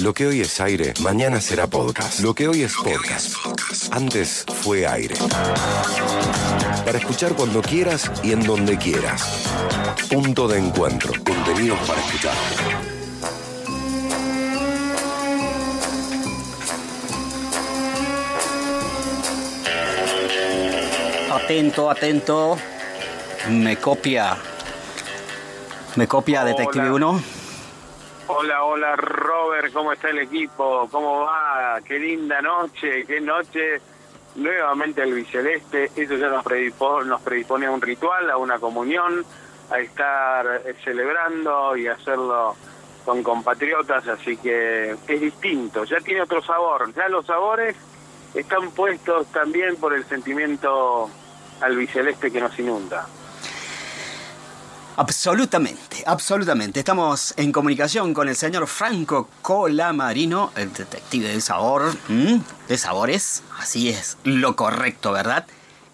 Lo que hoy es aire, mañana será podcast. Lo que hoy es podcast. Antes fue aire. Para escuchar cuando quieras y en donde quieras. Punto de encuentro. Contenidos para escuchar. Atento, atento. Me copia. Me copia. Detective 1. Hola, hola Robert, ¿cómo está el equipo? ¿Cómo va? Qué linda noche, qué noche. Nuevamente el biceleste, eso ya nos predispone, nos predispone a un ritual, a una comunión, a estar eh, celebrando y hacerlo con compatriotas, así que es distinto, ya tiene otro sabor, ya los sabores están puestos también por el sentimiento al biceleste que nos inunda. Absolutamente, absolutamente. Estamos en comunicación con el señor Franco Colamarino, el detective del sabor, de sabores. Así es, lo correcto, ¿verdad?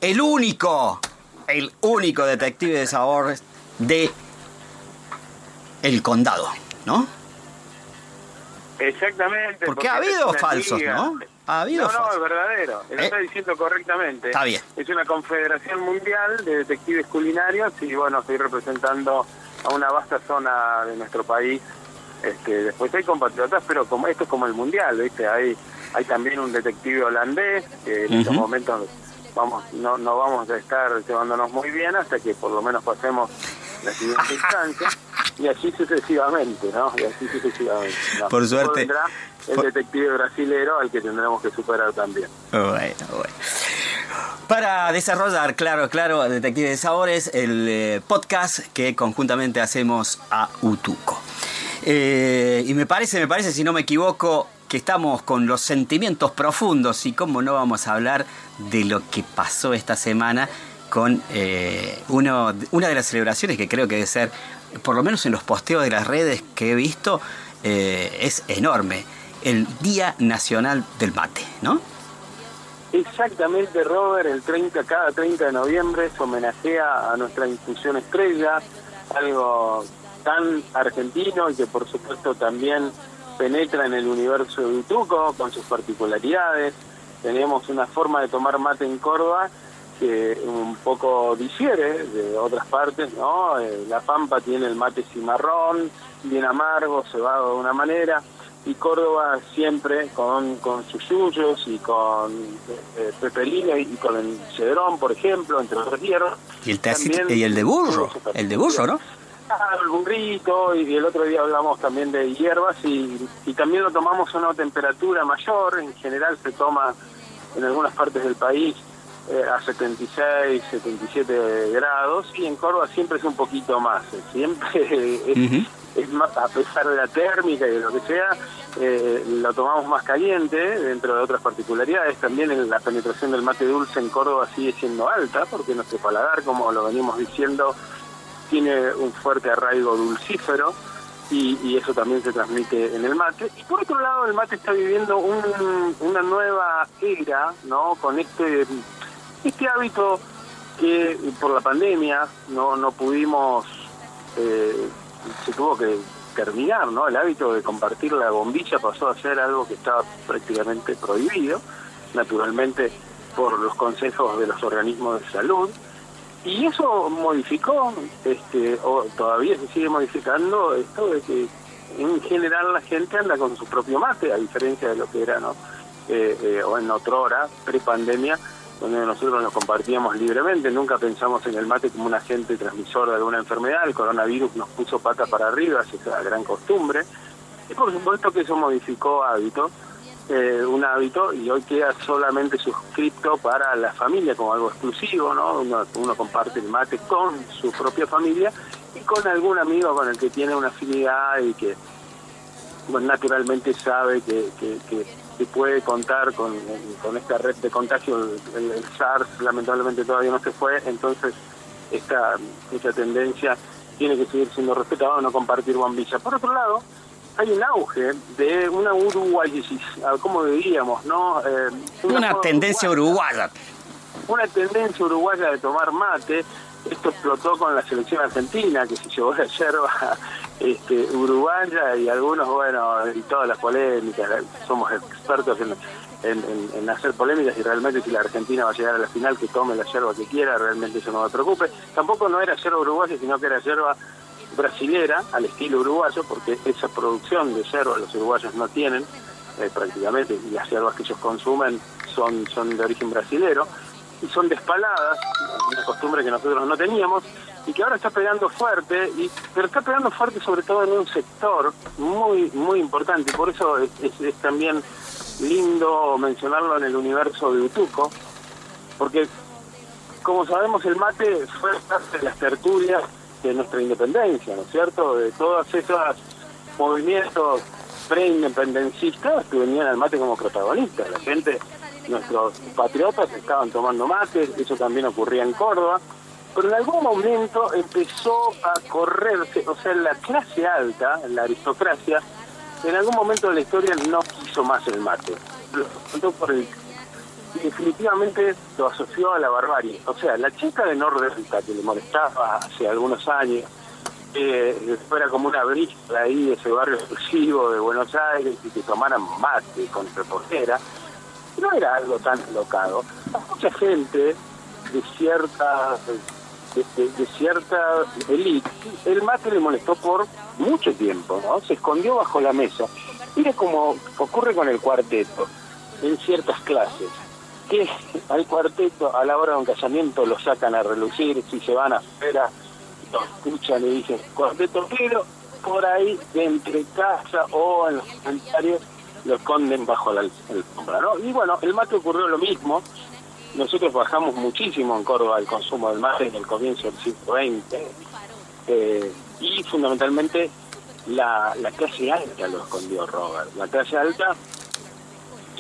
El único, el único detective de sabor de el condado, ¿no? Exactamente. Porque ha esta es habido falsos, liga. ¿no? Ha habido no, no, falsos. es verdadero. Lo ¿Eh? está diciendo correctamente. Está bien. Es una confederación mundial de detectives culinarios y bueno, estoy representando a una vasta zona de nuestro país. Este, después hay compatriotas, pero como esto es como el mundial, ¿viste? Hay hay también un detective holandés que en estos momentos vamos no no vamos a estar llevándonos muy bien hasta que por lo menos pasemos la siguiente instancia y así sucesivamente, ¿no? Y así sucesivamente. ¿no? Por suerte. vendrá el Por- detective brasilero al que tendremos que superar también. Bueno, bueno. Para desarrollar, claro, claro, Detective de Sabores, el eh, podcast que conjuntamente hacemos a Utuco. Eh, y me parece, me parece, si no me equivoco, que estamos con los sentimientos profundos y cómo no vamos a hablar de lo que pasó esta semana con eh, uno, una de las celebraciones que creo que debe ser, por lo menos en los posteos de las redes que he visto, eh, es enorme. El Día Nacional del Mate, ¿no? Exactamente, Robert, el 30, cada 30 de noviembre se homenajea a nuestra institución estrella, algo tan argentino y que por supuesto también penetra en el universo de Utuco con sus particularidades. Tenemos una forma de tomar mate en Córdoba que un poco difiere de otras partes, ¿no? Eh, La Pampa tiene el mate cimarrón, bien amargo, cebado de una manera, y Córdoba siempre con, con sus yuyos y con eh, peperino y con el cedrón, por ejemplo, entre otros hierbas. Y el, tacit- También y el de burro, el de burro, ¿no? Claro, el burrito, y el otro día hablamos también de hierbas y, y también lo tomamos a una temperatura mayor, en general se toma en algunas partes del país eh, a 76, 77 grados y en Córdoba siempre es un poquito más, eh, siempre es, más, a pesar de la térmica y de lo que sea, eh, lo tomamos más caliente, dentro de otras particularidades, también en la penetración del mate dulce en Córdoba sigue siendo alta, porque nuestro paladar, como lo venimos diciendo, tiene un fuerte arraigo dulcífero y, y eso también se transmite en el mate. Y por otro lado, el mate está viviendo un- una nueva era, ¿no? Con este, este hábito que por la pandemia no, no pudimos, eh, se tuvo que terminar, ¿no? El hábito de compartir la bombilla pasó a ser algo que estaba prácticamente prohibido, naturalmente por los consejos de los organismos de salud. Y eso modificó, este, o todavía se sigue modificando, esto de que en general la gente anda con su propio mate, a diferencia de lo que era, ¿no? Eh, eh, o en otra hora, pre-pandemia, donde nosotros nos compartíamos libremente, nunca pensamos en el mate como un agente transmisor de alguna enfermedad, el coronavirus nos puso pata para arriba, es esa gran costumbre, y por supuesto que eso modificó hábitos, eh, un hábito y hoy queda solamente suscrito para la familia como algo exclusivo, ¿no? Uno, uno comparte el mate con su propia familia y con algún amigo con el que tiene una afinidad y que bueno, naturalmente sabe que, que- que puede contar con, con esta red de contagio. El, el SARS lamentablemente todavía no se fue, entonces esta, esta tendencia tiene que seguir siendo respetada, no compartir bombilla. Por otro lado, hay un auge de una uruguayes, ¿cómo diríamos? no? Eh, Una tendencia uruguaya. una tendencia uruguaya de tomar mate esto explotó con la selección argentina, que se llevó la yerba este, uruguaya y algunos, bueno, y todas las polémicas, somos expertos en, en, hacer polémicas y realmente si la Argentina va a llegar a la final, que tome la yerba que quiera, realmente eso no me preocupe. Tampoco no era yerba uruguaya, sino que era yerba brasilera, al estilo uruguayo, porque esa producción de yerba los uruguayos no tienen eh, prácticamente, y las yerbas que ellos consumen son, son de origen brasilero, y son despaladas, una costumbre que nosotros no teníamos, y que ahora está pegando fuerte, y, pero está pegando fuerte sobre todo en un sector muy, muy importante, y por eso es, es también lindo mencionarlo en el universo de Utuco, porque como sabemos el mate fue parte de las tertulias de nuestra independencia, ¿no es cierto? De todos esos movimientos pre-independencistas que venían al mate como protagonistas. La gente, nuestros patriotas estaban tomando mate, eso también ocurría en Córdoba, pero en algún momento empezó a correrse, o sea, la clase alta, la aristocracia, en algún momento de la historia no quiso más el mate. Lo por el y definitivamente lo asoció a la barbarie. O sea, la chica de Nordelta que le molestaba hace algunos años, eh, fuera como una brisa ahí, ese barrio exclusivo de Buenos Aires, y que tomaran mate con reportera, no era algo tan locado. Mucha gente de cierta de, cierta élite, el mate le molestó por mucho tiempo, ¿no? Se escondió bajo la mesa. Mire cómo ocurre con el cuarteto en ciertas clases que al cuarteto a la hora de un casamiento lo sacan a relucir, si se van afuera, lo escuchan y dicen cuarteto, pero por ahí entre casa o en los comentarios lo esconden bajo la alfombra, ¿no? Y bueno, el mate ocurrió lo mismo, nosotros bajamos muchísimo en Córdoba el consumo del mate en el comienzo del siglo XX, eh, y fundamentalmente la, la clase alta lo escondió Robert, la clase alta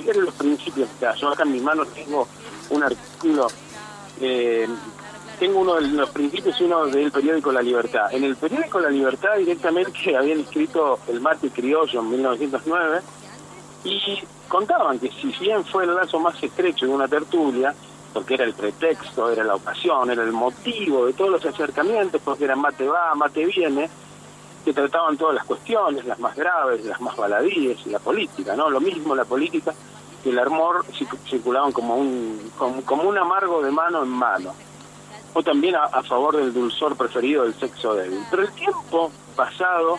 eran los principios. yo acá en mis manos tengo un artículo, eh, tengo uno de los principios y uno del periódico La Libertad. En el periódico La Libertad directamente habían escrito el mate criollo en 1909 y contaban que si bien fue el lazo más estrecho de una tertulia, porque era el pretexto, era la ocasión, era el motivo de todos los acercamientos, porque era mate va, mate viene, que trataban todas las cuestiones, las más graves, las más baladíes, la política, ¿no? Lo mismo la política que el amor circulaban como un, como, un amargo de mano en mano, o también a, favor del dulzor preferido del sexo débil. Pero el tiempo pasado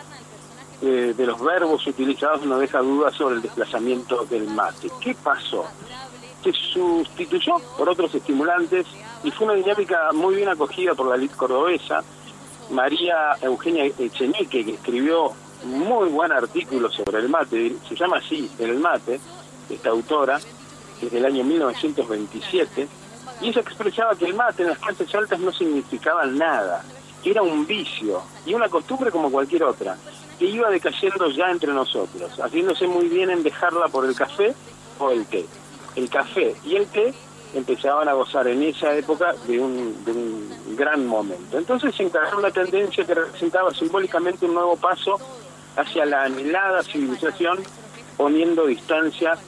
eh, de los verbos utilizados no deja duda sobre el desplazamiento del mate. ¿Qué pasó? Se sustituyó por otros estimulantes y fue una dinámica muy bien acogida por la elite cordobesa. María Eugenia Echenique, que escribió muy buen artículo sobre el mate, se llama así, El mate, esta autora, desde el año 1927, y ella expresaba que el mate en las clases altas no significaba nada, que era un vicio y una costumbre como cualquier otra, que iba decayendo ya entre nosotros, haciéndose muy bien en dejarla por el café o el té. El café y el té empezaban a gozar en esa época de un, de un gran momento. Entonces se encargó una tendencia que representaba simbólicamente un nuevo paso hacia la anhelada civilización, poniendo distancia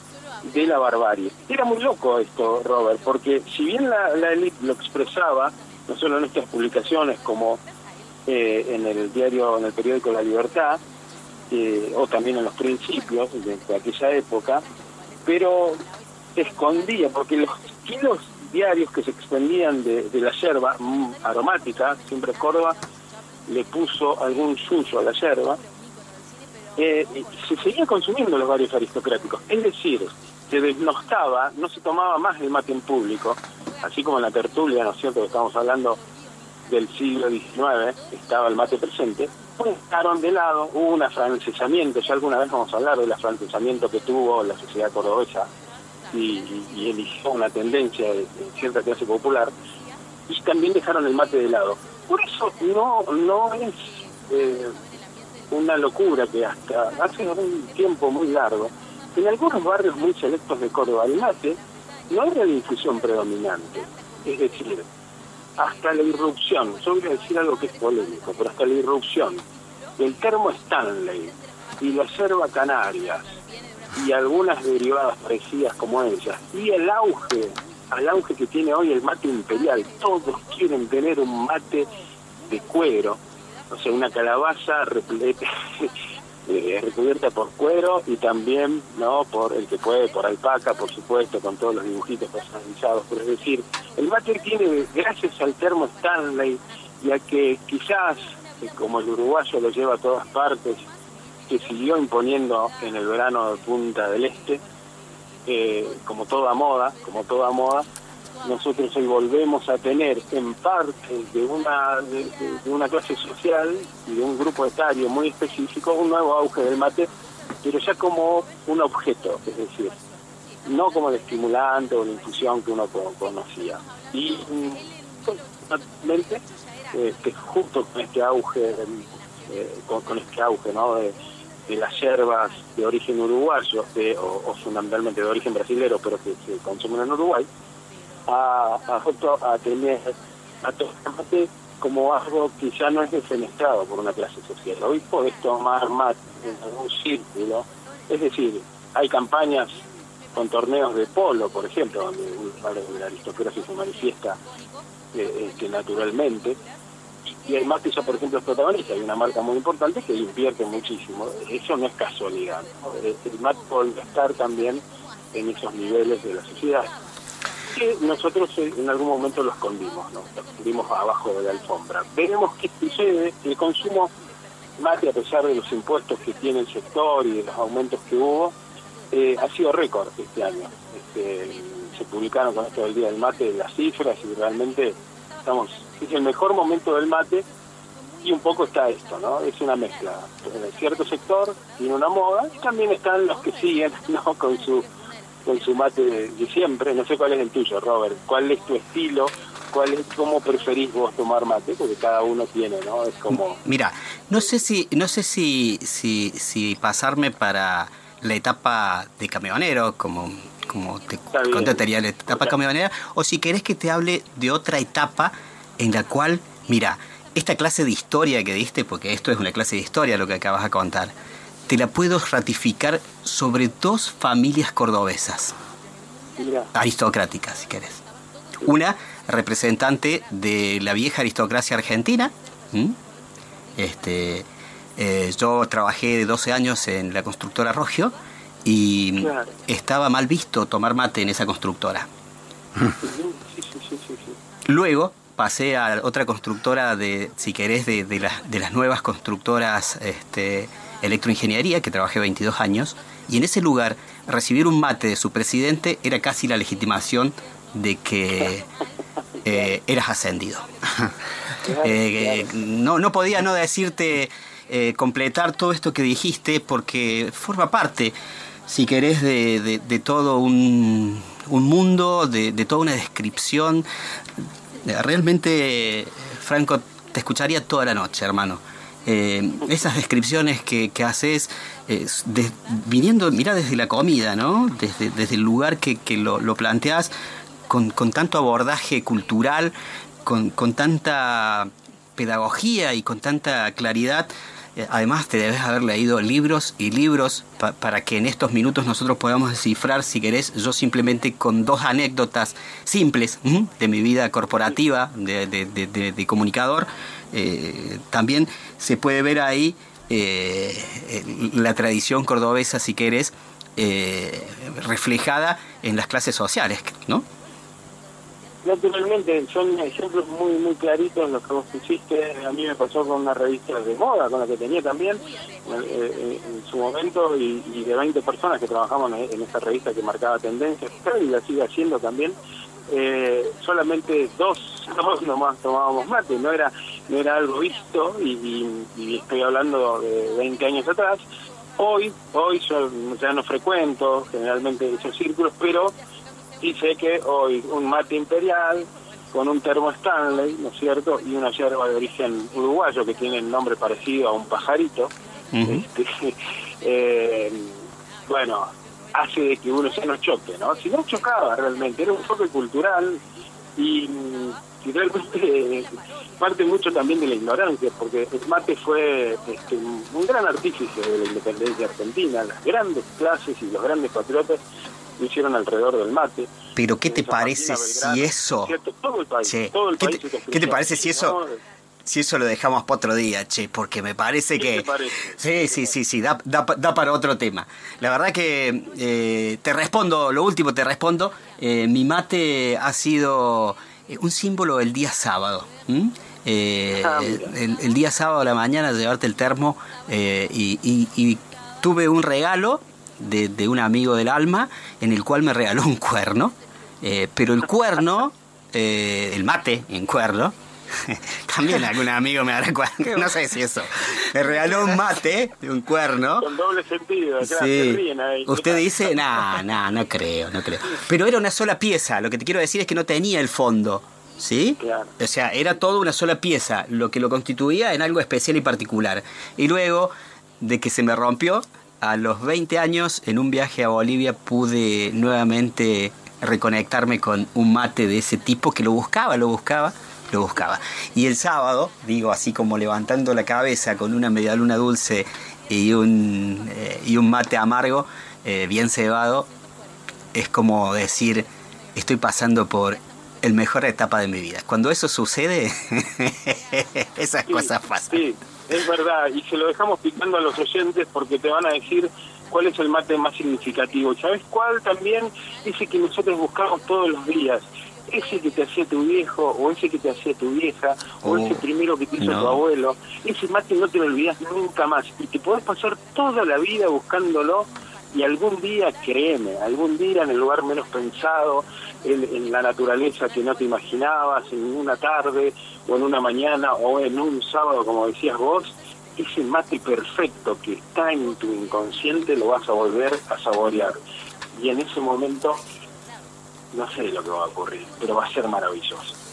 de la barbarie. Era muy loco esto, Robert, porque si bien la, la lo expresaba, no solo en estas publicaciones como eh, en el diario, en el periódico La Libertad, eh, o también en los principios de, aquella época, pero escondía, porque los kilos diarios que se expendían de, la yerba mm, aromática, siempre Córdoba le puso algún suyo a la yerba, eh, se seguía consumiendo los varios aristocráticos. Es decir, se desnostaba, no se tomaba más el mate en público, así como en la tertulia, ¿no es cierto?, que estamos hablando del siglo XIX, estaba el mate presente, dejaron de lado, hubo un afrancesamiento, ya alguna vez vamos a hablar del afrancesamiento que tuvo la sociedad cordobesa y, eligió una tendencia de, cierta clase popular, y también dejaron el mate de lado. Por eso no, no es eh, una locura que hasta hace un tiempo muy largo, en algunos barrios muy selectos de Córdoba el mate no era la infusión predominante. Es decir, hasta la irrupción, yo voy a decir algo que es polémico, pero hasta la irrupción del termo Stanley y la yerba Canarias y algunas derivadas parecidas como ellas, y el auge al auge que tiene hoy el mate imperial. Todos quieren tener un mate de cuero, o sea, una calabaza eh, recubierta por cuero y también, ¿no? Por el que puede, por alpaca, por supuesto, con todos los dibujitos personalizados. Pero es decir, el mate tiene, gracias al termo Stanley, ya que quizás, eh, como el uruguayo lo lleva a todas partes, que siguió imponiendo en el verano de Punta del Este, eh, como toda moda, como toda moda, nosotros hoy volvemos a tener en parte de una, de, una clase social y de un grupo etario muy específico un nuevo auge del mate, pero ya como un objeto, es decir, no como el estimulante o la infusión que uno conocía. Y naturalmente, este, justo con este auge, eh, con, este auge ¿no? de, las hierbas de origen uruguayo de, o, fundamentalmente de origen brasilero, pero que se consumen en Uruguay, a, a, a tener a mate como algo que ya no es defenestrado por una clase social. Hoy podés tomar mate en algún círculo, es decir, hay campañas con torneos de polo, por ejemplo, donde la aristocracia se manifiesta eh, que naturalmente, y el mate ya, por ejemplo, es protagonista, hay una marca muy importante que invierte muchísimo, eso no es casualidad, el mate puede estar también en esos niveles de la sociedad que nosotros en algún momento lo escondimos, ¿no? lo escondimos abajo de la alfombra. Veremos qué sucede, el consumo mate, a pesar de los impuestos que tiene el sector y de los aumentos que hubo, eh, ha sido récord este año. Este, se publicaron con esto del Día del Mate las cifras y realmente estamos, es el mejor momento del mate y un poco está esto, ¿no? Es una mezcla. En cierto sector tiene una moda y también están los que siguen, ¿no? Con su con su mate de, siempre. No sé cuál es el tuyo, Robert. ¿Cuál es tu estilo? ¿Cuál es, ¿Cómo preferís vos tomar mate? Porque cada uno tiene, ¿no? Es como... Mira, no sé si, no sé si, si, si pasarme para la etapa de camionero, como, como te contaría la etapa camionera, o si querés que te hable de otra etapa en la cual, mira, esta clase de historia que diste, porque esto es una clase de historia lo que acabas de contar, te la puedo ratificar sobre dos familias cordobesas, aristocráticas, si querés. Una representante de la vieja aristocracia argentina. Este, eh, yo trabajé 12 años en la constructora Rogio y estaba mal visto tomar mate en esa constructora. Luego pasé a otra constructora de, si querés, de, de, de las nuevas constructoras este, electroingeniería, que trabajé 22 años, y en ese lugar recibir un mate de su presidente era casi la legitimación de que eh, eras ascendido. Eh, no, no podía no decirte eh, completar todo esto que dijiste porque forma parte, si querés, de, de, todo un, un mundo, de, de, toda una descripción. Realmente, Franco, te escucharía toda la noche, hermano. Eh, esas descripciones que, haces, viniendo, mira, desde la comida, ¿no? Desde, desde el lugar que, lo, lo, planteas con, tanto abordaje cultural, con, tanta pedagogía y con tanta claridad. Eh, además, te debes haber leído libros y libros para que en estos minutos nosotros podamos descifrar, si querés, yo simplemente con dos anécdotas simples de mi vida corporativa de, comunicador, eh, también se puede ver ahí eh, la tradición cordobesa, si querés, reflejada en las clases sociales, ¿no? Naturalmente, son ejemplos muy muy claritos los que vos pusiste. A mí me pasó con una revista de moda, con la que tenía también en su momento, y, de 20 personas que trabajamos en, esa revista que marcaba tendencias, y la sigue haciendo también. Eh, solamente dos, dos nomás tomábamos mate, no era no era algo visto y, estoy hablando de 20 años atrás. Hoy, hoy yo ya no frecuento generalmente esos círculos, pero sí sé que hoy un mate imperial con un termo Stanley, ¿no es cierto? Y una yerba de origen uruguayo que tiene el nombre parecido a un pajarito. este, eh, bueno, hace de que uno ya no choque, ¿no? Si no chocaba realmente, era un choque cultural y y realmente parte mucho también de la ignorancia, porque el mate fue este, un gran artífice de la independencia argentina. Las grandes clases y los grandes patriotas lo hicieron alrededor del mate. Pero ¿qué te parece si eso... Todo el país, todo el ¿Qué, país te, ¿Qué te parece si eso... Si eso lo dejamos para otro día, che, porque me parece ¿Qué que... parece? Sí, sí, sí, sí, da, da, da para otro tema. La verdad que eh, te respondo, lo último te respondo, eh, mi mate ha sido eh, un símbolo el día sábado. Eh, Ah, el, el día sábado a la mañana llevarte el termo y, y- y tuve un regalo de, de un amigo del alma en el cual me regaló un cuerno, eh, pero el cuerno, eh, el mate en cuerno, también algún amigo me hará cuerno, no sé si eso, me regaló un mate de un cuerno. Con doble sentido, claro, se Sí. ríen ahí. Usted dice, no, no, no creo, no creo. Pero era una sola pieza, lo que te quiero decir es que no tenía el fondo, ¿sí? Claro. O sea, era todo una sola pieza, lo que lo constituía en algo especial y particular. Y luego de que se me rompió, a los 20 años, en un viaje a Bolivia, pude nuevamente reconectarme con un mate de ese tipo que lo buscaba, lo buscaba, lo buscaba. Y el sábado, digo así como levantando la cabeza con una medialuna dulce y un, eh, y un mate amargo, eh, bien cebado, es como decir, estoy pasando por el mejor etapa de mi vida. Cuando eso sucede, esas Sí, cosas pasan. Sí, es verdad, y se lo dejamos picando a los oyentes porque te van a decir cuál es el mate más significativo. ¿Y ¿Sabes cuál también? Ese que nosotros buscamos todos los días. Ese que te hacía tu viejo, o ese que te hacía tu vieja, o Oh, ese primero que te hizo no. tu abuelo. Ese mate no te lo olvidas nunca más. Y te podés pasar toda la vida buscándolo y algún día, créeme, algún día en el lugar menos pensado, en, la naturaleza que no te imaginabas, en una tarde o en una mañana o en un sábado, como decías vos, ese mate perfecto que está en tu inconsciente lo vas a volver a saborear. Y en ese momento, no sé lo que va a ocurrir, pero va a ser maravilloso.